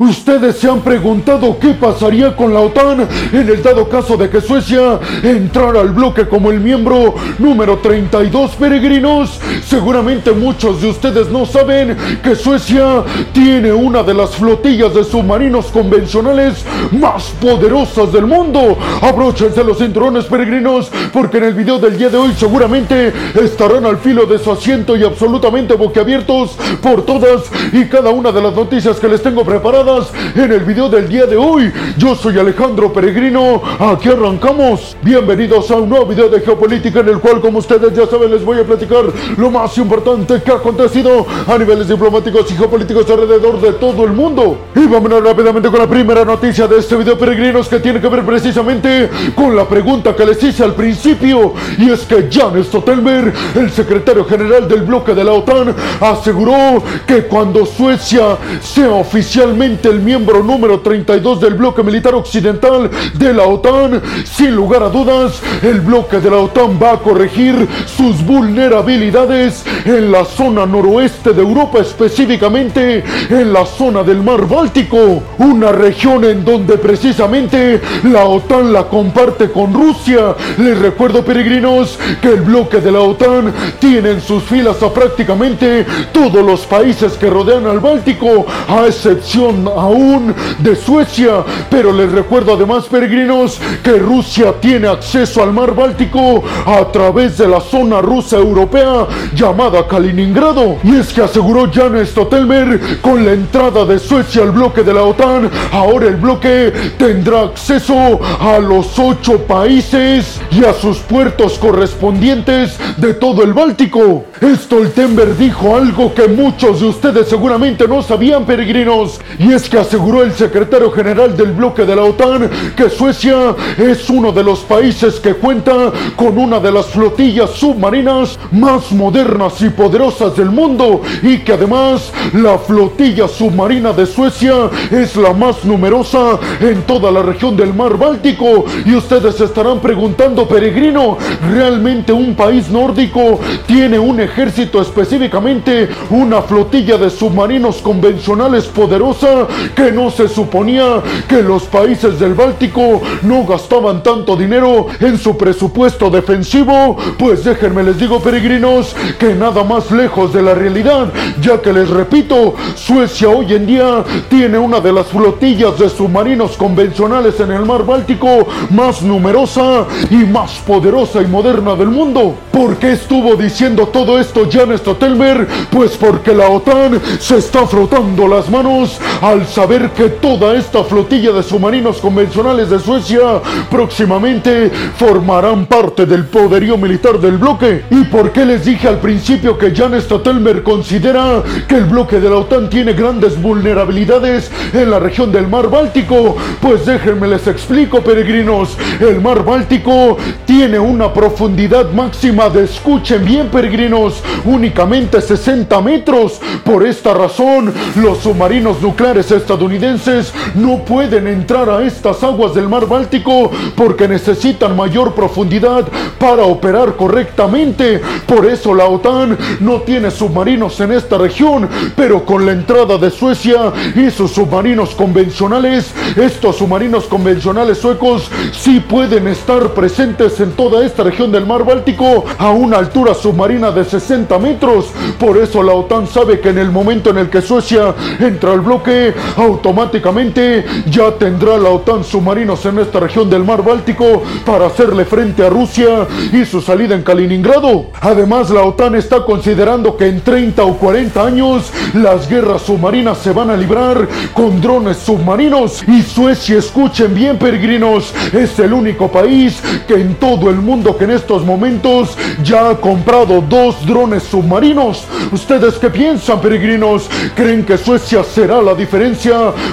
Ustedes se han preguntado qué pasaría con la OTAN en el dado caso de que Suecia entrara al bloque como el miembro número 32 peregrinos. Seguramente muchos de ustedes no saben que Suecia tiene una de las flotillas de submarinos convencionales más poderosas del mundo. Abróchense los cinturones peregrinos porque en el video del día de hoy seguramente estarán al filo de su asiento y absolutamente boquiabiertos por todas y cada una de las noticias que les tengo preparadas en el video del día de hoy. Yo soy Alejandro Peregrino, aquí arrancamos. Bienvenidos a un nuevo video de geopolítica en el cual, como ustedes ya saben, les voy a platicar lo más importante que ha acontecido a niveles diplomáticos y geopolíticos alrededor de todo el mundo. Y vámonos rápidamente con la primera noticia de este video, peregrinos, que tiene que ver precisamente con la pregunta que les hice al principio. Y es que Jan Stoltenberg, el secretario general del bloque de la OTAN, aseguró que cuando Suecia sea oficialmente el miembro número 32 del bloque militar occidental de la OTAN. Sin lugar a dudas, el bloque de la OTAN va a corregir sus vulnerabilidades en la zona noroeste de Europa, específicamente en la zona del mar Báltico, una región en donde precisamente la OTAN la comparte con Rusia. Les recuerdo, peregrinos, que el bloque de la OTAN tiene en sus filas a prácticamente todos los países que rodean al Báltico, a excepción aún de Suecia. Pero les recuerdo además, peregrinos, que Rusia tiene acceso al mar Báltico a través de la zona rusa europea llamada Kaliningrado. Y es que aseguró Jan Stoltenberg con la entrada de Suecia al bloque de la OTAN, ahora el bloque tendrá acceso a los ocho países y a sus puertos correspondientes de todo el Báltico. Stoltenberg dijo algo que muchos de ustedes seguramente no sabían, peregrinos, y es que aseguró el secretario general del bloque de la OTAN que Suecia es uno de los países que cuenta con una de las flotillas submarinas más modernas y poderosas del mundo y que además la flotilla submarina de Suecia es la más numerosa en toda la región del mar Báltico. Y ustedes estarán preguntando peregrino, ¿realmente un país nórdico tiene un ejército específicamente una flotilla de submarinos convencionales poderosa que no se suponía que los países del Báltico no gastaban tanto dinero en su presupuesto defensivo? Pues déjenme les digo peregrinos que nada más lejos de la realidad, ya que les repito, Suecia hoy en día tiene una de las flotillas de submarinos convencionales en el mar Báltico más numerosa y más poderosa y moderna del mundo. ¿Por qué estuvo diciendo todo esto Jan Stoltenberg? Pues porque la OTAN se está frotando las manos al saber que toda esta flotilla de submarinos convencionales de Suecia próximamente formarán parte del poderío militar del bloque. ¿Y por qué les dije al principio que Jan Stoltenberg considera que el bloque de la OTAN tiene grandes vulnerabilidades en la región del mar Báltico? Pues déjenme les explico, peregrinos. El mar Báltico tiene una profundidad máxima de, escuchen bien, peregrinos, únicamente 60 metros. Por esta razón, los submarinos nucleares estadounidenses no pueden entrar a estas aguas del mar Báltico porque necesitan mayor profundidad para operar correctamente. Por eso la OTAN no tiene submarinos en esta región, pero con la entrada de Suecia y sus submarinos convencionales, estos submarinos convencionales suecos sí pueden estar presentes en toda esta región del mar Báltico a una altura submarina de 60 metros. Por eso la OTAN sabe que en el momento en el que Suecia entra al bloque, automáticamente ya tendrá la OTAN submarinos en esta región del mar Báltico para hacerle frente a Rusia y su salida en Kaliningrado. Además, la OTAN está considerando que en 30 o 40 años las guerras submarinas se van a librar con drones submarinos. Y Suecia, escuchen bien peregrinos, es el único país que en todo el mundo que en estos momentos ya ha comprado dos drones submarinos. ¿Ustedes qué piensan peregrinos? ¿Creen que Suecia será la diferencia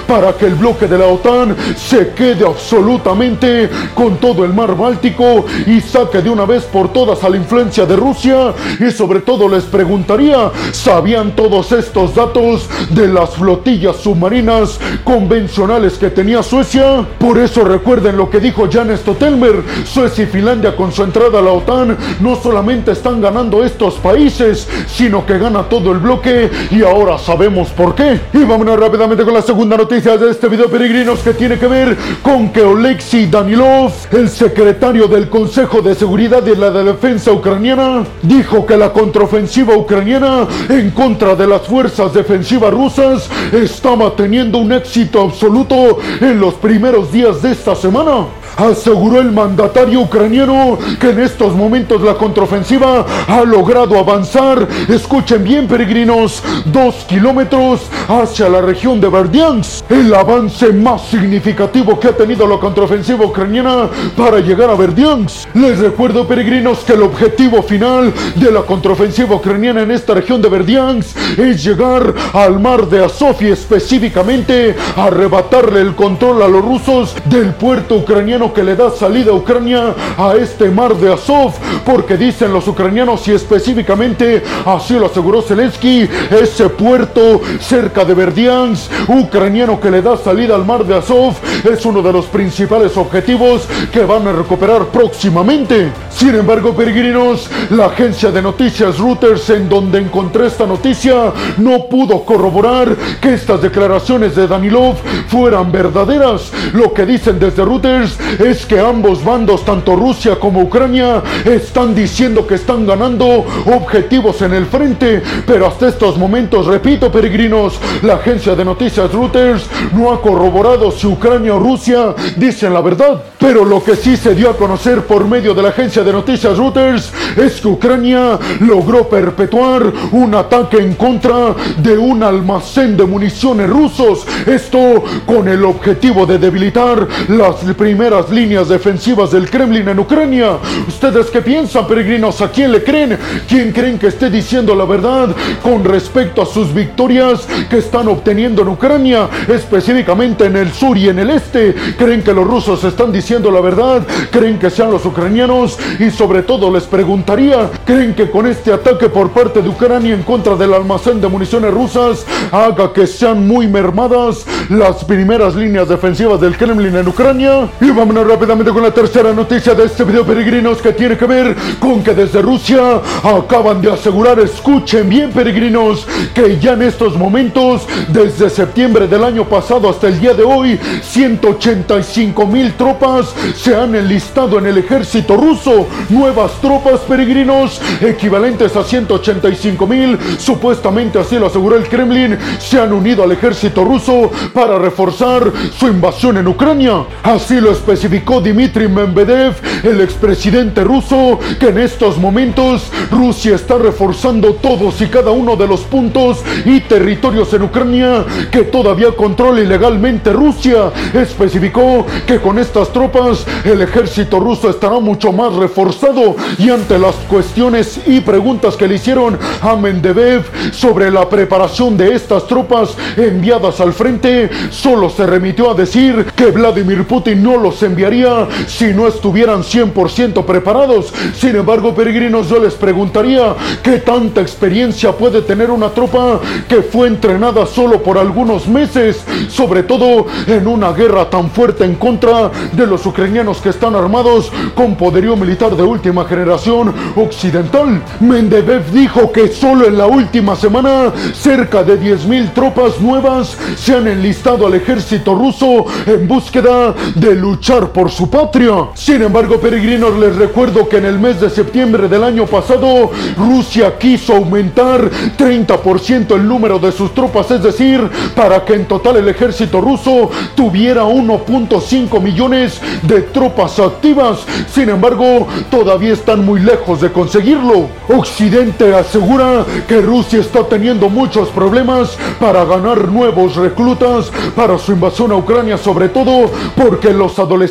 para que el bloque de la OTAN se quede absolutamente con todo el mar Báltico y saque de una vez por todas a la influencia de Rusia? Y sobre todo les preguntaría, ¿sabían todos estos datos de las flotillas submarinas convencionales que tenía Suecia? Por eso recuerden lo que dijo Jan Stoltenberg, Suecia y Finlandia con su entrada a la OTAN no solamente están ganando estos países, sino que gana todo el bloque y ahora sabemos por qué. Y vámonos rápidamente con la segunda noticia de este video, peregrinos, que tiene que ver con que Oleksiy Danilov, el secretario del Consejo de Seguridad de la Defensa Ucraniana, dijo que la contraofensiva ucraniana en contra de las fuerzas defensivas rusas estaba teniendo un éxito absoluto en los primeros días de esta semana aseguró el mandatario ucraniano que en estos momentos la contraofensiva ha logrado avanzar, escuchen bien peregrinos, dos kilómetros hacia la región de Verdiansk, el avance más significativo que ha tenido la contraofensiva ucraniana para llegar a Verdiansk. Les recuerdo peregrinos que el objetivo final de la contraofensiva ucraniana en esta región de Verdiansk es llegar al mar de Azov y específicamente arrebatarle el control a los rusos del puerto ucraniano que le da salida a Ucrania a este mar de Azov, porque dicen los ucranianos y específicamente así lo aseguró Zelensky, ese puerto cerca de Verdiansk, ucraniano que le da salida al mar de Azov, es uno de los principales objetivos que van a recuperar próximamente. Sin embargo, peregrinos, la agencia de noticias Reuters en donde encontré esta noticia no pudo corroborar que estas declaraciones de Danilov fueran verdaderas. Lo que dicen desde Reuters es que ambos bandos, tanto Rusia como Ucrania, están diciendo que están ganando objetivos en el frente, pero hasta estos momentos, repito peregrinos, la agencia de noticias Reuters no ha corroborado si Ucrania o Rusia dicen la verdad. Pero lo que sí se dio a conocer por medio de la agencia de noticias Reuters es que Ucrania logró perpetuar un ataque en contra de un almacén de municiones rusos. Esto con el objetivo de debilitar las primeras líneas defensivas del Kremlin en Ucrania. ¿Ustedes qué piensan, peregrinos? ¿A quién le creen? ¿Quién creen que esté diciendo la verdad con respecto a sus victorias que están obteniendo en Ucrania, específicamente en el sur y en el este? ¿Creen que los rusos están diciendo la verdad? ¿Creen que sean los ucranianos? Y sobre todo les preguntaría, ¿creen que con este ataque por parte de Ucrania en contra del almacén de municiones rusas haga que sean muy mermadas las primeras líneas defensivas del Kremlin en Ucrania? Y vamos rápidamente con la tercera noticia de este video, peregrinos, que tiene que ver con que desde Rusia acaban de asegurar, escuchen bien, peregrinos, que ya en estos momentos, desde septiembre del año pasado hasta el día de hoy, 185 mil tropas se han enlistado en el ejército ruso. Nuevas tropas, peregrinos, equivalentes a 185 mil, supuestamente así lo aseguró el Kremlin, se han unido al ejército ruso para reforzar su invasión en Ucrania. Así lo especificó especificó Dmitry Medvedev, el expresidente ruso, que en estos momentos Rusia está reforzando todos y cada uno de los puntos y territorios en Ucrania que todavía controla ilegalmente Rusia. Especificó que con estas tropas el ejército ruso estará mucho más reforzado y ante las cuestiones y preguntas que le hicieron a Medvedev sobre la preparación de estas tropas enviadas al frente, solo se remitió a decir que Vladimir Putin no los envió enviaría si no estuvieran 100% preparados. Sin embargo, peregrinos, yo les preguntaría qué tanta experiencia puede tener una tropa que fue entrenada solo por algunos meses, sobre todo en una guerra tan fuerte en contra de los ucranianos que están armados con poderío militar de última generación occidental. Mendebev dijo que solo en la última semana cerca de 10.000 tropas nuevas se han enlistado al ejército ruso en búsqueda de luchar por su patria. Sin embargo, peregrinos, les recuerdo que en el mes de septiembre del año pasado, Rusia quiso aumentar 30% el número de sus tropas, es decir, para que en total el ejército ruso tuviera 1.5 millones de tropas activas. Sin embargo, todavía están muy lejos de conseguirlo. Occidente asegura que Rusia está teniendo muchos problemas para ganar nuevos reclutas para su invasión a Ucrania, sobre todo porque los adolescentes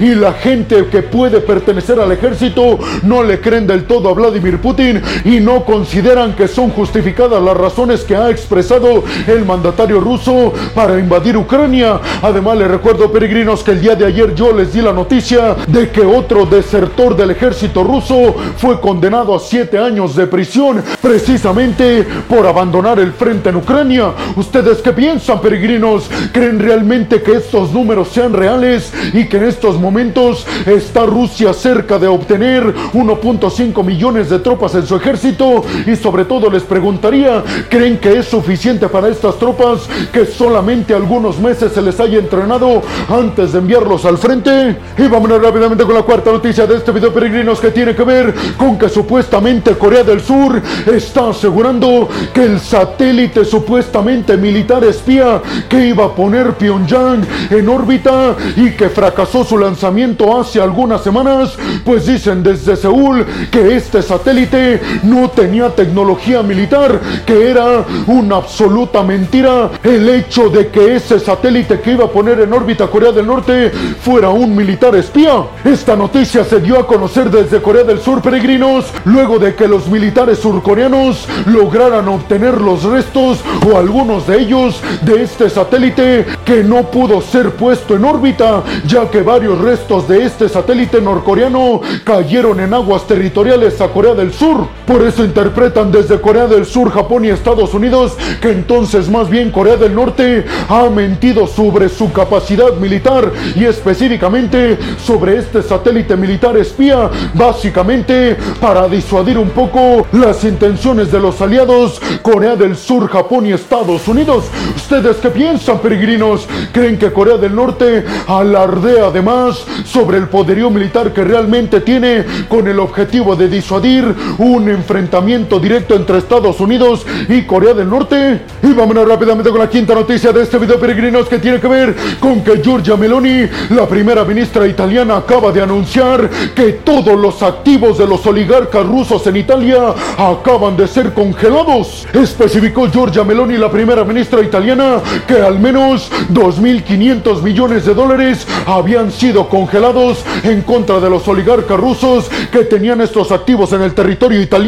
y la gente que puede pertenecer al ejército no le creen del todo a Vladimir Putin y no consideran que son justificadas las razones que ha expresado el mandatario ruso para invadir Ucrania. Además, les recuerdo, peregrinos, que el día de ayer yo les di la noticia de que otro desertor del ejército ruso fue condenado a siete años de prisión precisamente por abandonar el frente en Ucrania. ¿Ustedes qué piensan, peregrinos? ¿Creen realmente que estos números sean reales? Y que en estos momentos está Rusia cerca de obtener 1.5 millones de tropas en su ejército y sobre todo les preguntaría, ¿creen que es suficiente para estas tropas que solamente algunos meses se les haya entrenado antes de enviarlos al frente? Y vámonos rápidamente con la cuarta noticia de este video peregrinos que tiene que ver con que supuestamente Corea del Sur está asegurando que el satélite supuestamente militar espía que iba a poner Pyongyang en órbita y que fracasó su lanzamiento hace algunas semanas, pues dicen desde Seúl que este satélite no tenía tecnología militar, que era una absoluta mentira el hecho de que ese satélite que iba a poner en órbita Corea del Norte fuera un militar espía. Esta noticia se dio a conocer desde Corea del Sur, peregrinos, luego de que los militares surcoreanos lograran obtener los restos o algunos de ellos de este satélite que no pudo ser puesto en órbita, ya que varios restos de este satélite norcoreano cayeron en aguas territoriales a Corea del Sur. Por eso interpretan desde Corea del Sur, Japón y Estados Unidos que entonces más bien Corea del Norte ha mentido sobre su capacidad militar y específicamente sobre este satélite militar espía, básicamente para disuadir un poco las intenciones de los aliados Corea del Sur, Japón y Estados Unidos. ¿Ustedes qué piensan, peregrinos? ¿Creen que Corea del Norte alardea además sobre el poderío militar que realmente tiene con el objetivo de disuadir un enfrentamiento directo entre Estados Unidos y Corea del Norte? Y vámonos rápidamente con la quinta noticia de este video, peregrinos, que tiene que ver con que Giorgia Meloni, la primera ministra italiana, acaba de anunciar que todos los activos de los oligarcas rusos en Italia acaban de ser congelados. Especificó Giorgia Meloni, la primera ministra italiana, que al menos 2.500 millones de dólares habían sido congelados en contra de los oligarcas rusos que tenían estos activos en el territorio italiano.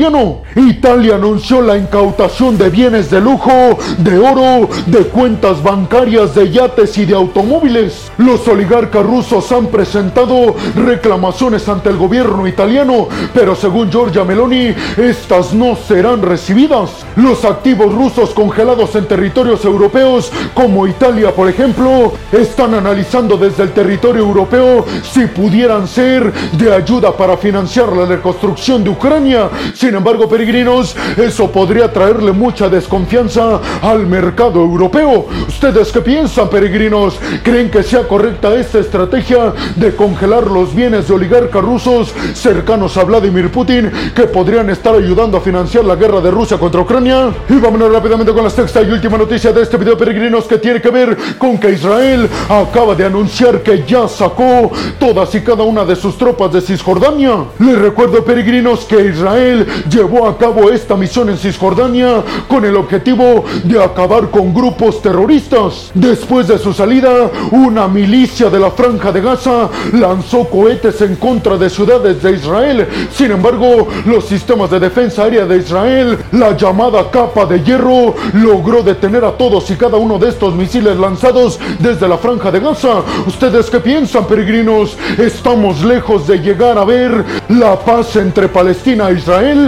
Italia anunció la incautación de bienes de lujo, de oro, de cuentas bancarias, de yates y de automóviles. Los oligarcas rusos han presentado reclamaciones ante el gobierno italiano, pero según Giorgia Meloni, estas no serán recibidas. Los activos rusos congelados en territorios europeos, como Italia por ejemplo, están analizando desde el territorio europeo si pudieran ser de ayuda para financiar la reconstrucción de Ucrania. Sin embargo, peregrinos, eso podría traerle mucha desconfianza al mercado europeo. ¿Ustedes qué piensan, peregrinos? ¿Creen que sea correcta esta estrategia de congelar los bienes de oligarcas rusos cercanos a Vladimir Putin que podrían estar ayudando a financiar la guerra de Rusia contra Ucrania? Y vámonos rápidamente con la sexta y última noticia de este video, peregrinos, que tiene que ver con que Israel acaba de anunciar que ya sacó todas y cada una de sus tropas de Cisjordania. Les recuerdo, peregrinos, que Israel llevó a cabo esta misión en Cisjordania con el objetivo de acabar con grupos terroristas. Después de su salida, una milicia de la franja de Gaza lanzó cohetes en contra de ciudades de Israel. Sin embargo, los sistemas de defensa aérea de Israel, la llamada capa de hierro, logró detener a todos y cada uno de estos misiles lanzados desde la franja de Gaza. ¿Ustedes qué piensan, peregrinos? ¿Estamos lejos de llegar a ver la paz entre Palestina e Israel?